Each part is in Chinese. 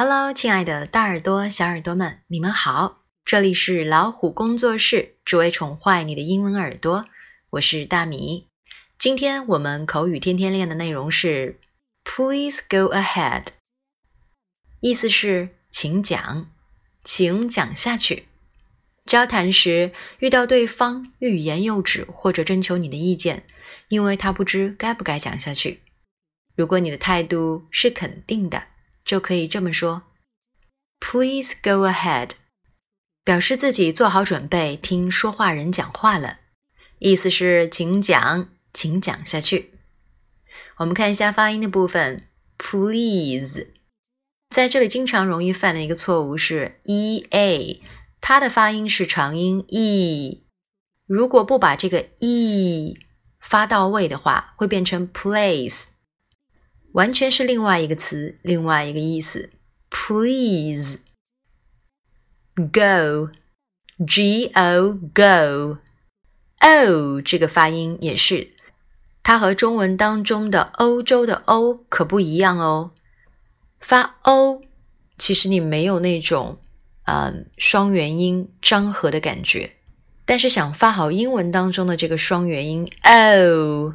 Hello，亲爱的大耳朵、小耳朵们，你们好！这里是老虎工作室，只为宠坏你的英文耳朵。我是大米。今天我们口语天天练的内容是 “Please go ahead”，意思是请讲，请讲下去。交谈时遇到对方欲言又止，或者征求你的意见，因为他不知该不该讲下去。如果你的态度是肯定的。就可以这么说：“Please go ahead”，表示自己做好准备听说话人讲话了，意思是请讲，请讲下去。我们看一下发音的部分，“please”，在这里经常容易犯的一个错误是 “e a”，它的发音是长音 “e”，如果不把这个 “e” 发到位的话，会变成 “place”。完全是另外一个词，另外一个意思。Please go, G O go, O 这个发音也是，它和中文当中的欧洲的欧可不一样哦。发 O，其实你没有那种嗯双元音张合的感觉，但是想发好英文当中的这个双元音 O。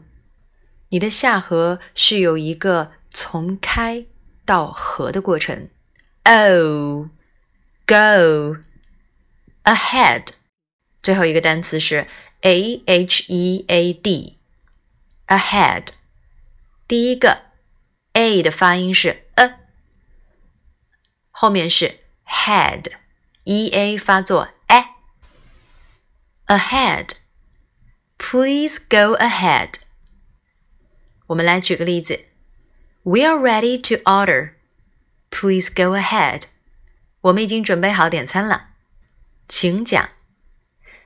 你的下颌是有一个从开到合的过程。O go ahead，最后一个单词是 a h e a d ahead。第一个 a 的发音是 a，后面是 head e a 发作 a ahead。Please go ahead。 我们来举个例子：We are ready to order. Please go ahead. 我们已经准备好点餐了，请讲。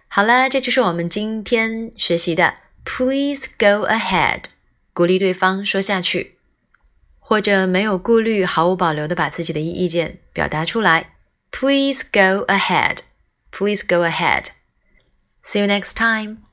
好了，这就是我们今天学习的 Please go ahead，鼓励对方说下去，或者没有顾虑、毫无保留的把自己的意见表达出来。Please go ahead. Please go ahead. See you next time.